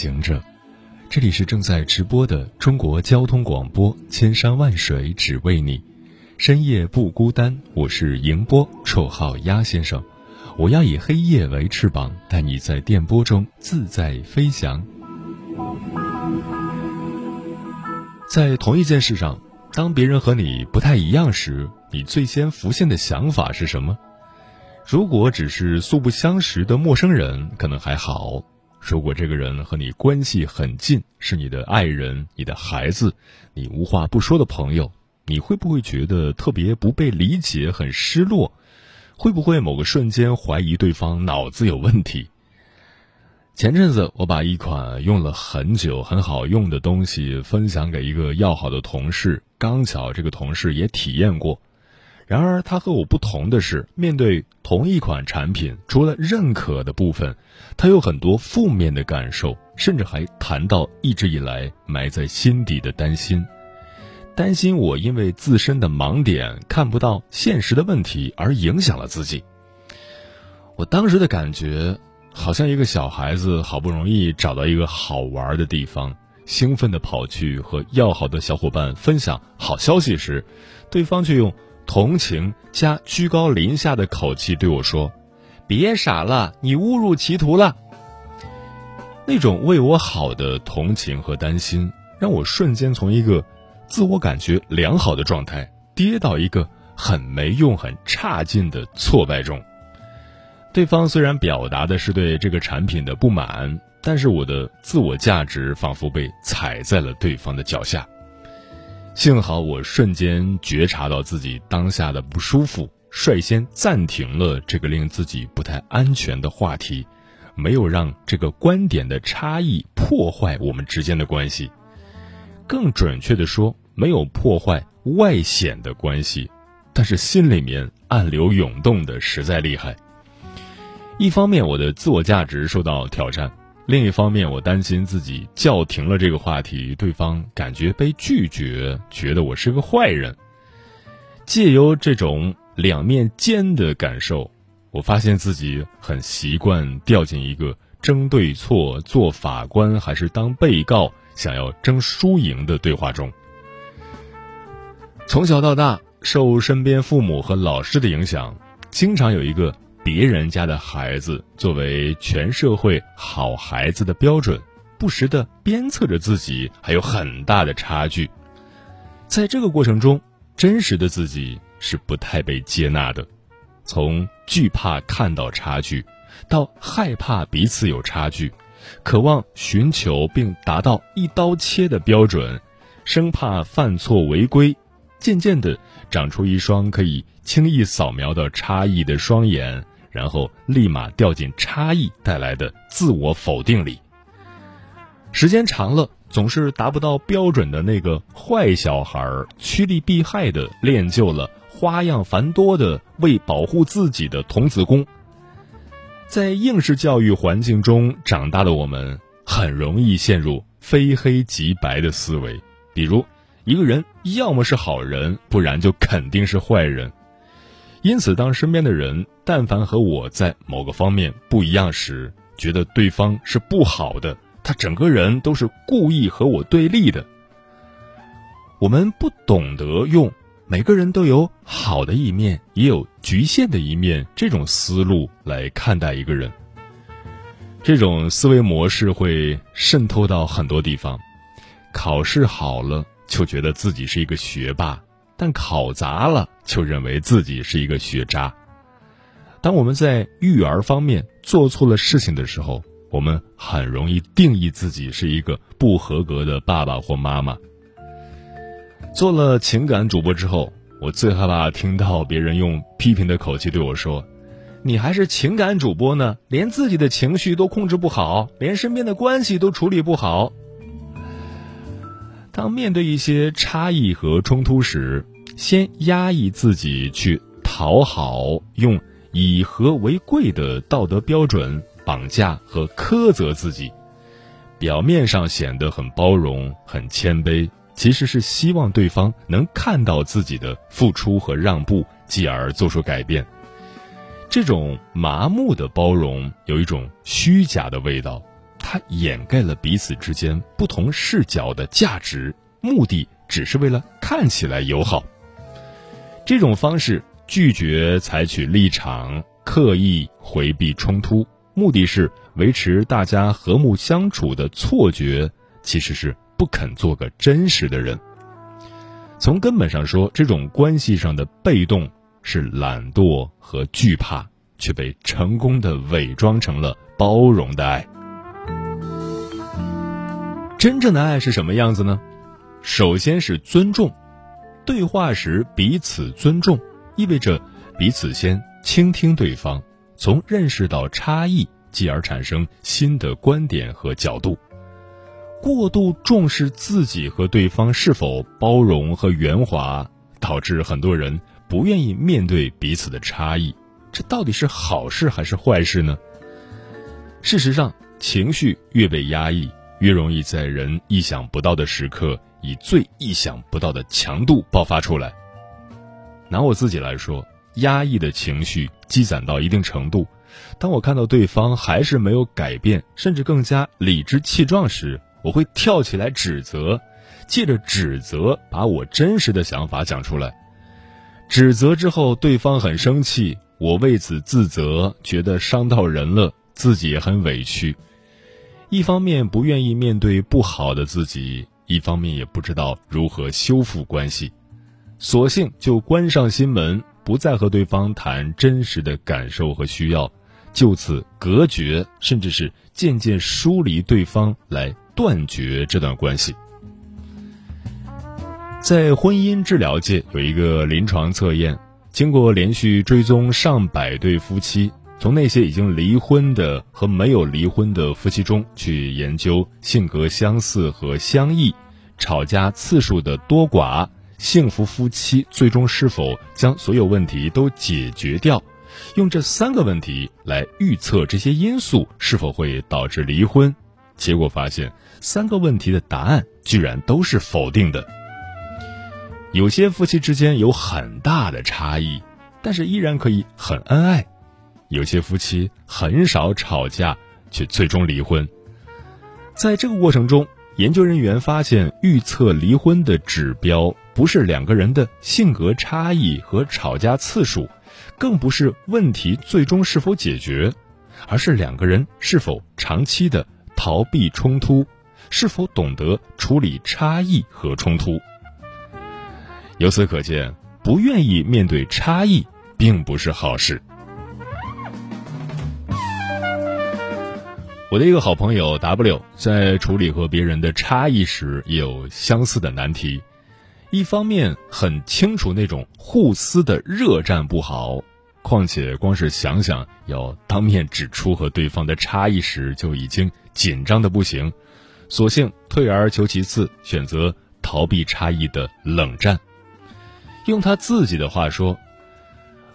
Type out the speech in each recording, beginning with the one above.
行者，这里是正在直播的中国交通广播，千山万水只为你，深夜不孤单。我是迎波，绰号鸭先生。我要以黑夜为翅膀，带你在电波中自在飞翔。在同一件事上，当别人和你不太一样时，你最先浮现的想法是什么？如果只是素不相识的陌生人，可能还好；如果这个人和你关系很近，是你的爱人、你的孩子、你无话不说的朋友，你会不会觉得特别不被理解，很失落？会不会某个瞬间怀疑对方脑子有问题？前阵子我把一款用了很久、很好用的东西分享给一个要好的同事，刚巧这个同事也体验过。然而，他和我不同的是，面对同一款产品，除了认可的部分，他有很多负面的感受，甚至还谈到一直以来埋在心底的担心，担心我因为自身的盲点看不到现实的问题而影响了自己。我当时的感觉，好像一个小孩子好不容易找到一个好玩的地方，兴奋地跑去和要好的小伙伴分享好消息时，对方却用。同情加居高临下的口气对我说：“别傻了，你误入歧途了。”那种为我好的同情和担心，让我瞬间从一个自我感觉良好的状态跌到一个很没用、很差劲的挫败中。对方虽然表达的是对这个产品的不满，但是我的自我价值仿佛被踩在了对方的脚下。幸好我瞬间觉察到自己当下的不舒服，率先暂停了这个令自己不太安全的话题，没有让这个观点的差异破坏我们之间的关系。更准确的说，没有破坏外显的关系，但是心里面暗流涌动的实在厉害。一方面，我的自我价值受到挑战。另一方面，我担心自己叫停了这个话题，对方感觉被拒绝，觉得我是个坏人。借由这种两面尖的感受，我发现自己很习惯掉进一个争对错、做法官还是当被告、想要争输赢的对话中。从小到大，受身边父母和老师的影响，经常有一个。别人家的孩子作为全社会好孩子的标准，不时的鞭策着自己，还有很大的差距。在这个过程中，真实的自己是不太被接纳的。从惧怕看到差距，到害怕彼此有差距，渴望寻求并达到一刀切的标准，生怕犯错违规，渐渐的长出一双可以轻易扫描到差异的双眼。然后立马掉进差异带来的自我否定里。时间长了，总是达不到标准的那个坏小孩，趋利避害的练就了花样繁多的为保护自己的童子功。在应试教育环境中长大的我们，很容易陷入非黑即白的思维，比如一个人要么是好人，不然就肯定是坏人。因此，当身边的人但凡和我在某个方面不一样时，觉得对方是不好的，他整个人都是故意和我对立的。我们不懂得用“每个人都有好的一面，也有局限的一面”这种思路来看待一个人。这种思维模式会渗透到很多地方。考试好了，就觉得自己是一个学霸。但考砸了，就认为自己是一个学渣。当我们在育儿方面做错了事情的时候，我们很容易定义自己是一个不合格的爸爸或妈妈。做了情感主播之后，我最害怕听到别人用批评的口气对我说：“你还是情感主播呢，连自己的情绪都控制不好，连身边的关系都处理不好。当面对一些差异和冲突时，先压抑自己去讨好，用以和为贵的道德标准绑架和苛责自己，表面上显得很包容、很谦卑，其实是希望对方能看到自己的付出和让步，继而做出改变。这种麻木的包容有一种虚假的味道，它掩盖了彼此之间不同视角的价值，目的只是为了看起来友好。这种方式拒绝采取立场，刻意回避冲突，目的是维持大家和睦相处的错觉，其实是不肯做个真实的人。从根本上说，这种关系上的被动。是懒惰和惧怕，却被成功的伪装成了包容的爱。真正的爱是什么样子呢？首先是尊重，对话时彼此尊重，意味着彼此先倾听对方，从认识到差异，继而产生新的观点和角度。过度重视自己和对方是否包容和圆滑，导致很多人。不愿意面对彼此的差异，这到底是好事还是坏事呢？事实上，情绪越被压抑，越容易在人意想不到的时刻，以最意想不到的强度爆发出来。拿我自己来说，压抑的情绪积攒到一定程度，当我看到对方还是没有改变，甚至更加理直气壮时，我会跳起来指责，借着指责把我真实的想法讲出来。指责之后，对方很生气，我为此自责，觉得伤到人了，自己也很委屈。一方面不愿意面对不好的自己，一方面也不知道如何修复关系，索性就关上心门，不再和对方谈真实的感受和需要，就此隔绝，甚至是渐渐疏离对方，来断绝这段关系。在婚姻治疗界有一个临床测验，经过连续追踪上百对夫妻，从那些已经离婚的和没有离婚的夫妻中去研究性格相似和相异、吵架次数的多寡、幸福夫妻最终是否将所有问题都解决掉，用这三个问题来预测这些因素是否会导致离婚，结果发现三个问题的答案居然都是否定的。有些夫妻之间有很大的差异，但是依然可以很恩爱；有些夫妻很少吵架，却最终离婚。在这个过程中，研究人员发现，预测离婚的指标不是两个人的性格差异和吵架次数，更不是问题最终是否解决，而是两个人是否长期的逃避冲突，是否懂得处理差异和冲突。由此可见，不愿意面对差异，并不是好事。我的一个好朋友 W 在处理和别人的差异时，也有相似的难题。一方面很清楚那种互撕的热战不好，况且光是想想要当面指出和对方的差异时，就已经紧张的不行，索性退而求其次，选择逃避差异的冷战。用他自己的话说，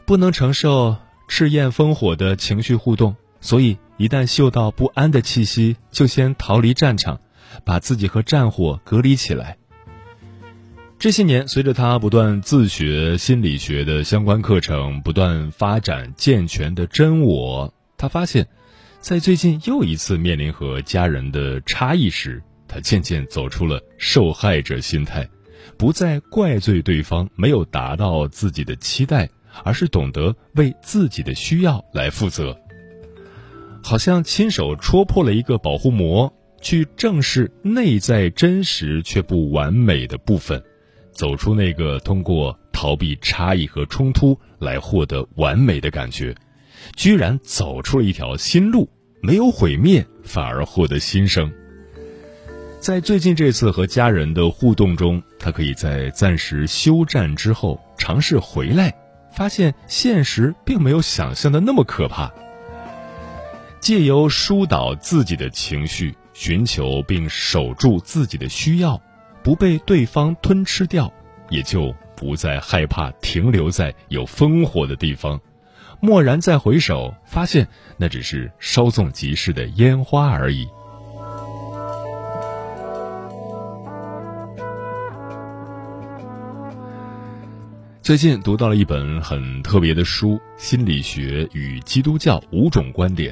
不能承受赤焰烽火的情绪互动，所以一旦嗅到不安的气息，就先逃离战场，把自己和战火隔离起来。这些年，随着他不断自学心理学的相关课程，不断发展健全的真我，他发现，在最近又一次面临和家人的差异时，他渐渐走出了受害者心态。不再怪罪对方没有达到自己的期待，而是懂得为自己的需要来负责。好像亲手戳破了一个保护膜，去正视内在真实却不完美的部分，走出那个通过逃避差异和冲突来获得完美的感觉，居然走出了一条新路，没有毁灭，反而获得新生。在最近这次和家人的互动中，他可以在暂时休战之后尝试回来，发现现实并没有想象的那么可怕。借由疏导自己的情绪，寻求并守住自己的需要，不被对方吞吃掉，也就不再害怕停留在有烽火的地方。蓦然再回首，发现那只是稍纵即逝的烟花而已。最近读到了一本很特别的书《心理学与基督教五种观点》。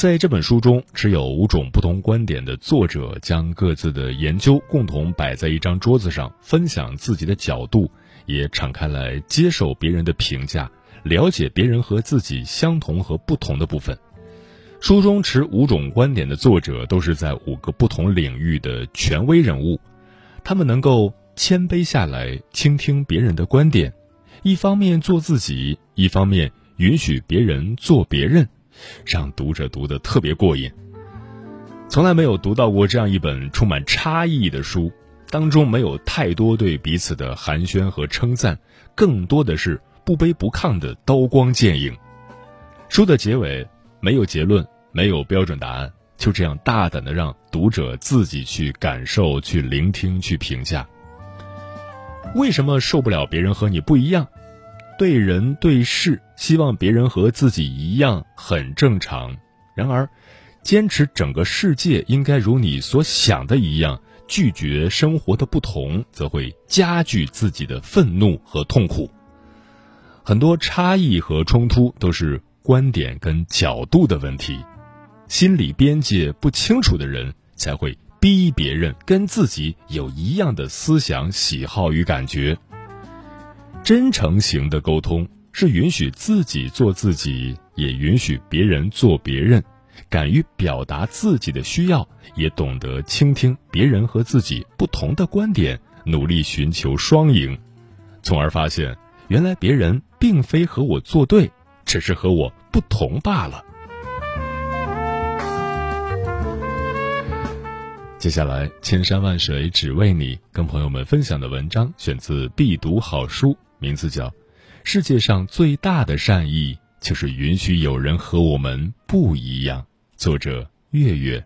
在这本书中，持有五种不同观点的作者将各自的研究共同摆在一张桌子上，分享自己的角度，也敞开来接受别人的评价。了解别人和自己相同和不同的部分。书中持五种观点的作者都是在五个不同领域的权威人物，他们能够谦卑下来倾听别人的观点，一方面做自己，一方面允许别人做别人，让读者读得特别过瘾。从来没有读到过这样一本充满差异的书，当中没有太多对彼此的寒暄和称赞，更多的是。不卑不亢的刀光剑影，书的结尾没有结论，没有标准答案，就这样大胆的让读者自己去感受、去聆听、去评价。为什么受不了别人和你不一样？对人对事，希望别人和自己一样很正常。然而，坚持整个世界应该如你所想的一样，拒绝生活的不同，则会加剧自己的愤怒和痛苦。很多差异和冲突都是观点跟角度的问题，心理边界不清楚的人才会逼别人跟自己有一样的思想、喜好与感觉。真诚型的沟通是允许自己做自己，也允许别人做别人，敢于表达自己的需要，也懂得倾听别人和自己不同的观点，努力寻求双赢，从而发现。原来别人并非和我作对，只是和我不同罢了。接下来，千山万水只为你，跟朋友们分享的文章选自必读好书，名字叫《世界上最大的善意就是允许有人和我们不一样》，作者月月。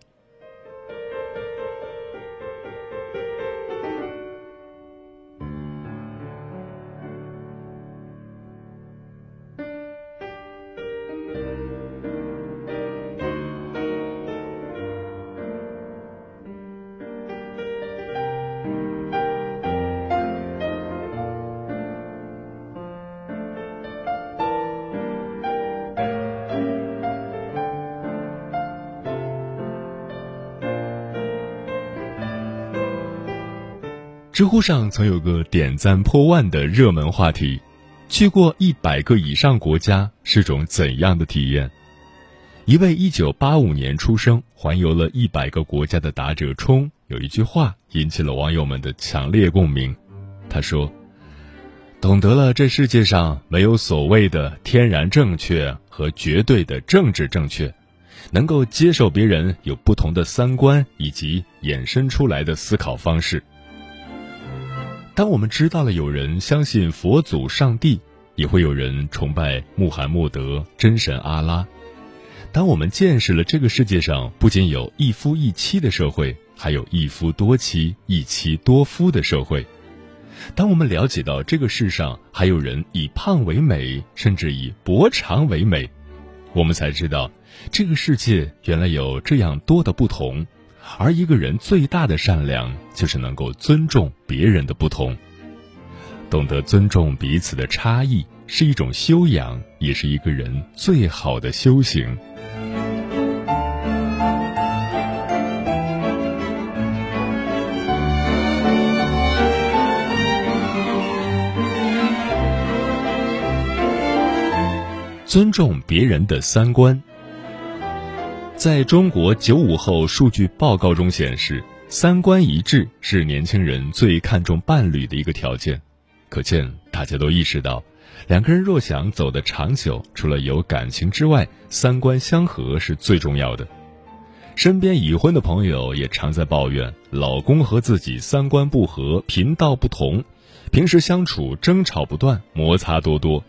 知乎上曾有个点赞破万的热门话题：去过一百个以上国家是种怎样的体验？一位一九八五年出生、环游了一百个国家的答者冲有一句话引起了网友们的强烈共鸣。他说：“懂得了这世界上没有所谓的天然正确和绝对的政治正确，能够接受别人有不同的三观以及衍生出来的思考方式。”当我们知道了有人相信佛祖、上帝，也会有人崇拜穆罕默德、真神阿拉。当我们见识了这个世界上不仅有一夫一妻的社会，还有一夫多妻、一妻多夫的社会。当我们了解到这个世上还有人以胖为美，甚至以薄长为美，我们才知道，这个世界原来有这样多的不同。而一个人最大的善良，就是能够尊重别人的不同，懂得尊重彼此的差异，是一种修养，也是一个人最好的修行。尊重别人的三观。在中国九五后数据报告中显示，三观一致是年轻人最看重伴侣的一个条件。可见，大家都意识到，两个人若想走得长久，除了有感情之外，三观相合是最重要的。身边已婚的朋友也常在抱怨，老公和自己三观不合，频道不同，平时相处争吵不断，摩擦多多。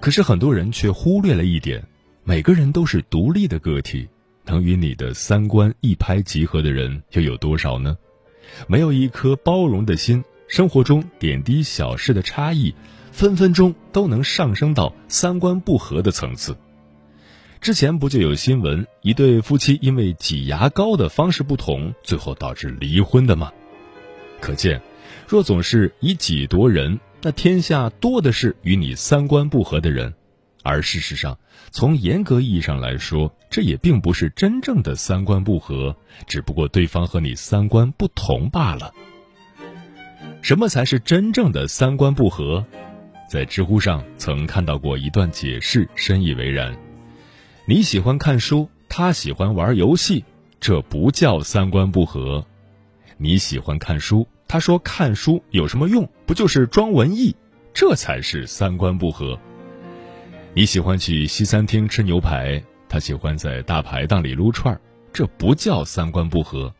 可是很多人却忽略了一点：每个人都是独立的个体，能与你的三观一拍即合的人又有多少呢？没有一颗包容的心，生活中点滴小事的差异，分分钟都能上升到三观不合的层次。之前不就有新闻，一对夫妻因为挤牙膏的方式不同，最后导致离婚的吗？可见，若总是以己度人，那天下多的是与你三观不合的人。而事实上，从严格意义上来说，这也并不是真正的三观不合，只不过对方和你三观不同罢了。什么才是真正的三观不合？在知乎上曾看到过一段解释，深以为然。你喜欢看书，他喜欢玩游戏，这不叫三观不合。你喜欢看书，他说看书有什么用？不就是装文艺？这才是三观不合。你喜欢去西餐厅吃牛排，他喜欢在大排档里撸串儿，这不叫三观不合。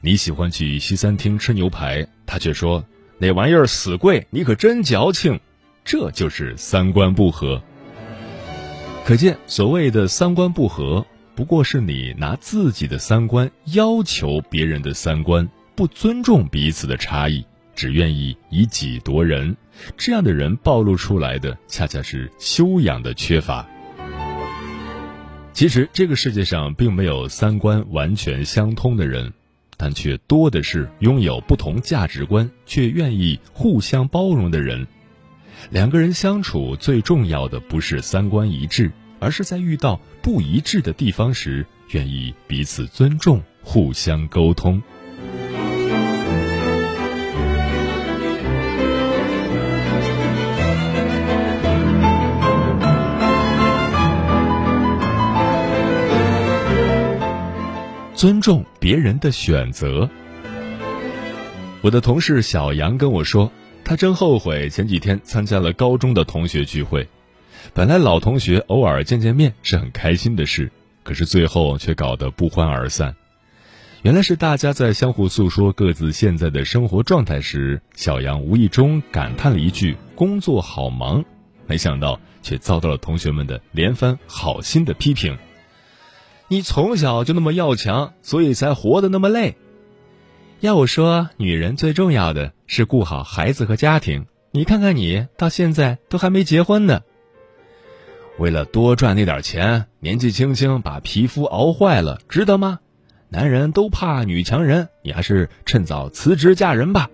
你喜欢去西餐厅吃牛排，他却说那玩意儿死贵，你可真矫情，这就是三观不合。可见，所谓的三观不合，不过是你拿自己的三观要求别人的三观，不尊重彼此的差异，只愿意以己夺人。这样的人暴露出来的，恰恰是修养的缺乏。其实，这个世界上并没有三观完全相通的人，但却多的是拥有不同价值观却愿意互相包容的人。两个人相处最重要的不是三观一致，而是在遇到不一致的地方时，愿意彼此尊重、互相沟通。尊重别人的选择。我的同事小杨跟我说。他真后悔前几天参加了高中的同学聚会，本来老同学偶尔见见面是很开心的事，可是最后却搞得不欢而散。原来是大家在相互诉说各自现在的生活状态时，小杨无意中感叹了一句“工作好忙”，没想到却遭到了同学们的连番好心的批评：“你从小就那么要强，所以才活得那么累。”要我说，女人最重要的是顾好孩子和家庭。你看看你，到现在都还没结婚呢。为了多赚那点钱，年纪轻轻把皮肤熬坏了，值得吗？男人都怕女强人，你还是趁早辞职嫁人吧。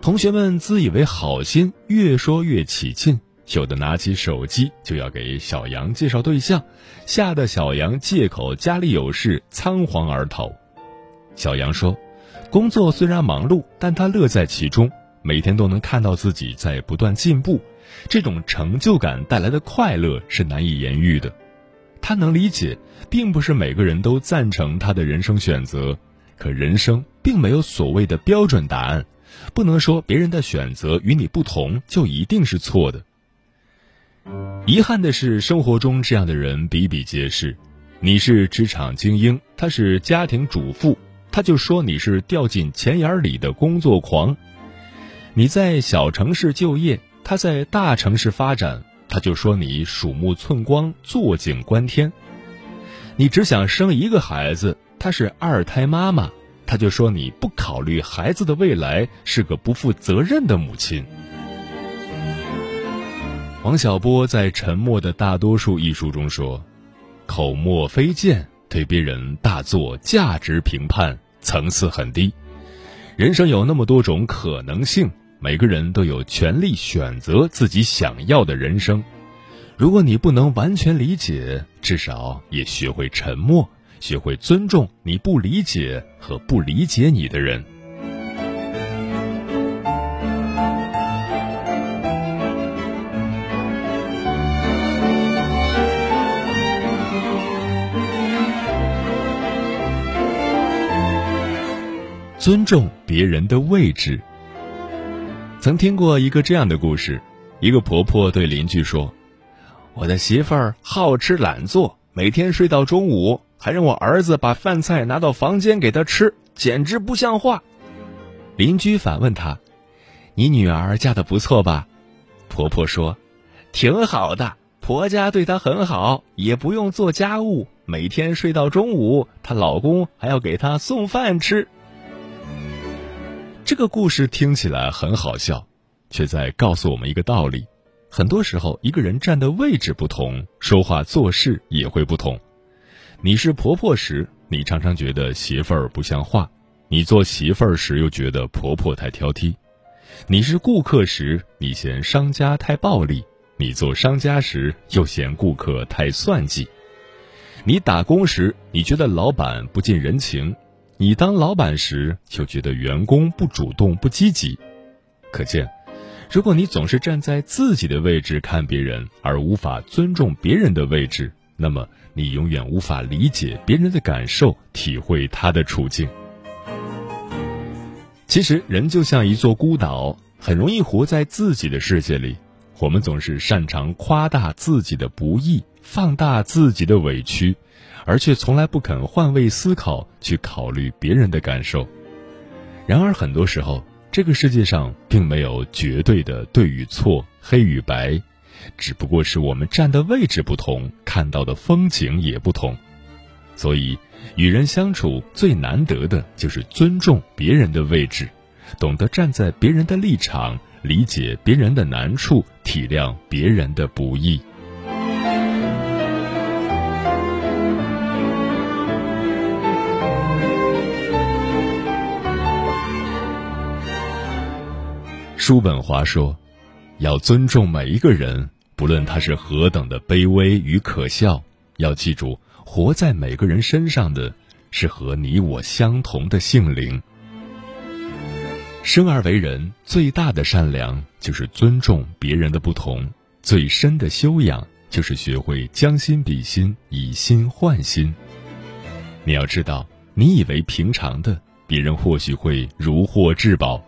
同学们自以为好心，越说越起劲，有的拿起手机就要给小杨介绍对象，吓得小杨借口家里有事，仓皇而逃。小杨说：“工作虽然忙碌，但他乐在其中，每天都能看到自己在不断进步，这种成就感带来的快乐是难以言喻的。他能理解，并不是每个人都赞成他的人生选择，可人生并没有所谓的标准答案，不能说别人的选择与你不同就一定是错的。遗憾的是，生活中这样的人比比皆是。你是职场精英，他是家庭主妇。”他就说你是掉进钱眼里的工作狂，你在小城市就业，他在大城市发展，他就说你鼠目寸光、坐井观天。你只想生一个孩子，他是二胎妈妈，他就说你不考虑孩子的未来，是个不负责任的母亲。王小波在《沉默的大多数》一书中说：“口沫飞溅。”对别人大做价值评判，层次很低。人生有那么多种可能性，每个人都有权利选择自己想要的人生。如果你不能完全理解，至少也学会沉默，学会尊重你不理解和不理解你的人。尊重别人的位置。曾听过一个这样的故事：一个婆婆对邻居说：“我的媳妇儿好吃懒做，每天睡到中午，还让我儿子把饭菜拿到房间给她吃，简直不像话。”邻居反问她：“你女儿嫁的不错吧？”婆婆说：“挺好的，婆家对她很好，也不用做家务，每天睡到中午，她老公还要给她送饭吃。这个故事听起来很好笑，却在告诉我们一个道理：很多时候，一个人站的位置不同，说话做事也会不同。你是婆婆时，你常常觉得媳妇儿不像话；你做媳妇儿时，又觉得婆婆太挑剔。你是顾客时，你嫌商家太暴力；你做商家时，又嫌顾客太算计。你打工时，你觉得老板不近人情；你当老板时，就觉得员工不主动、不积极。可见，如果你总是站在自己的位置看别人，而无法尊重别人的位置，那么你永远无法理解别人的感受，体会他的处境。其实，人就像一座孤岛，很容易活在自己的世界里。我们总是擅长夸大自己的不易，放大自己的委屈，而却从来不肯换位思考，去考虑别人的感受。然而，很多时候，这个世界上并没有绝对的对与错、黑与白，只不过是我们站的位置不同，看到的风景也不同。所以。与人相处最难得的就是尊重别人的位置，懂得站在别人的立场，理解别人的难处，体谅别人的不易。叔本华说：“要尊重每一个人，不论他是何等的卑微与可笑。要记住。”活在每个人身上的，是和你我相同的性灵。生而为人，最大的善良就是尊重别人的不同；最深的修养就是学会将心比心，以心换心。你要知道，你以为平常的，别人或许会如获至宝；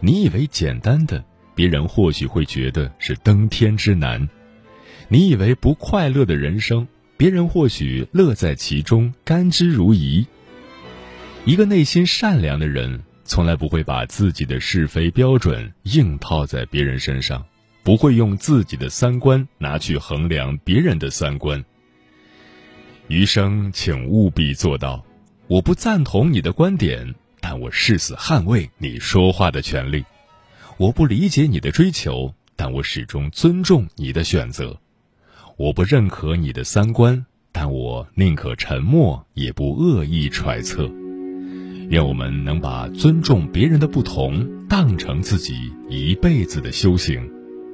你以为简单的，别人或许会觉得是登天之难；你以为不快乐的人生。别人或许乐在其中，甘之如饴。一个内心善良的人，从来不会把自己的是非标准硬套在别人身上，不会用自己的三观拿去衡量别人的三观。余生，请务必做到：我不赞同你的观点，但我誓死捍卫你说话的权利；我不理解你的追求，但我始终尊重你的选择。我不认可你的三观，但我宁可沉默，也不恶意揣测。愿我们能把尊重别人的不同当成自己一辈子的修行。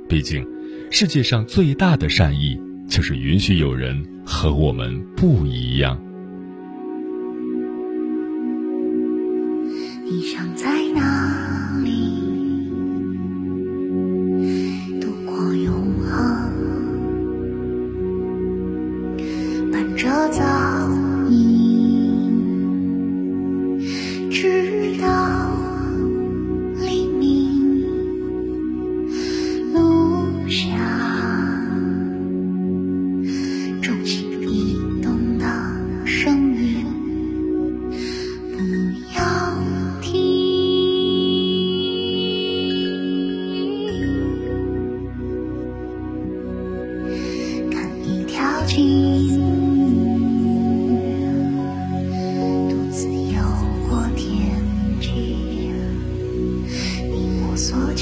毕竟，世界上最大的善意就是允许有人和我们不一样。你想在 outside.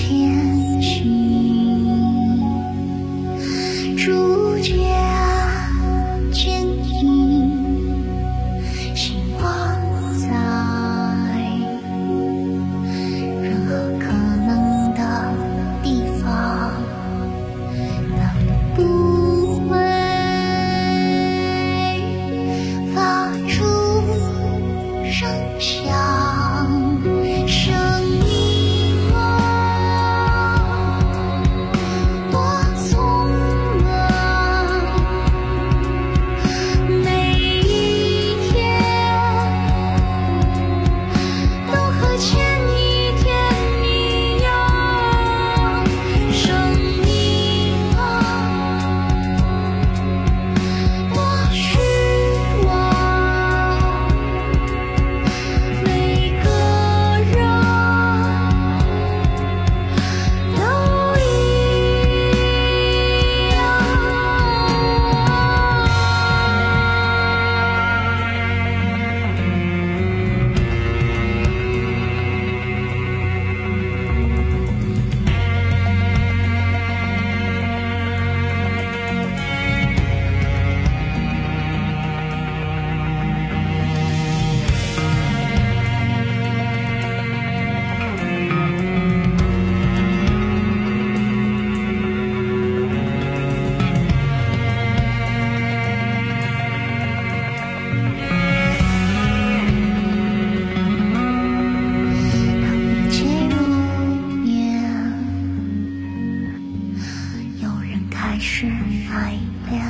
是爱恋。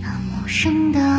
那陌生的。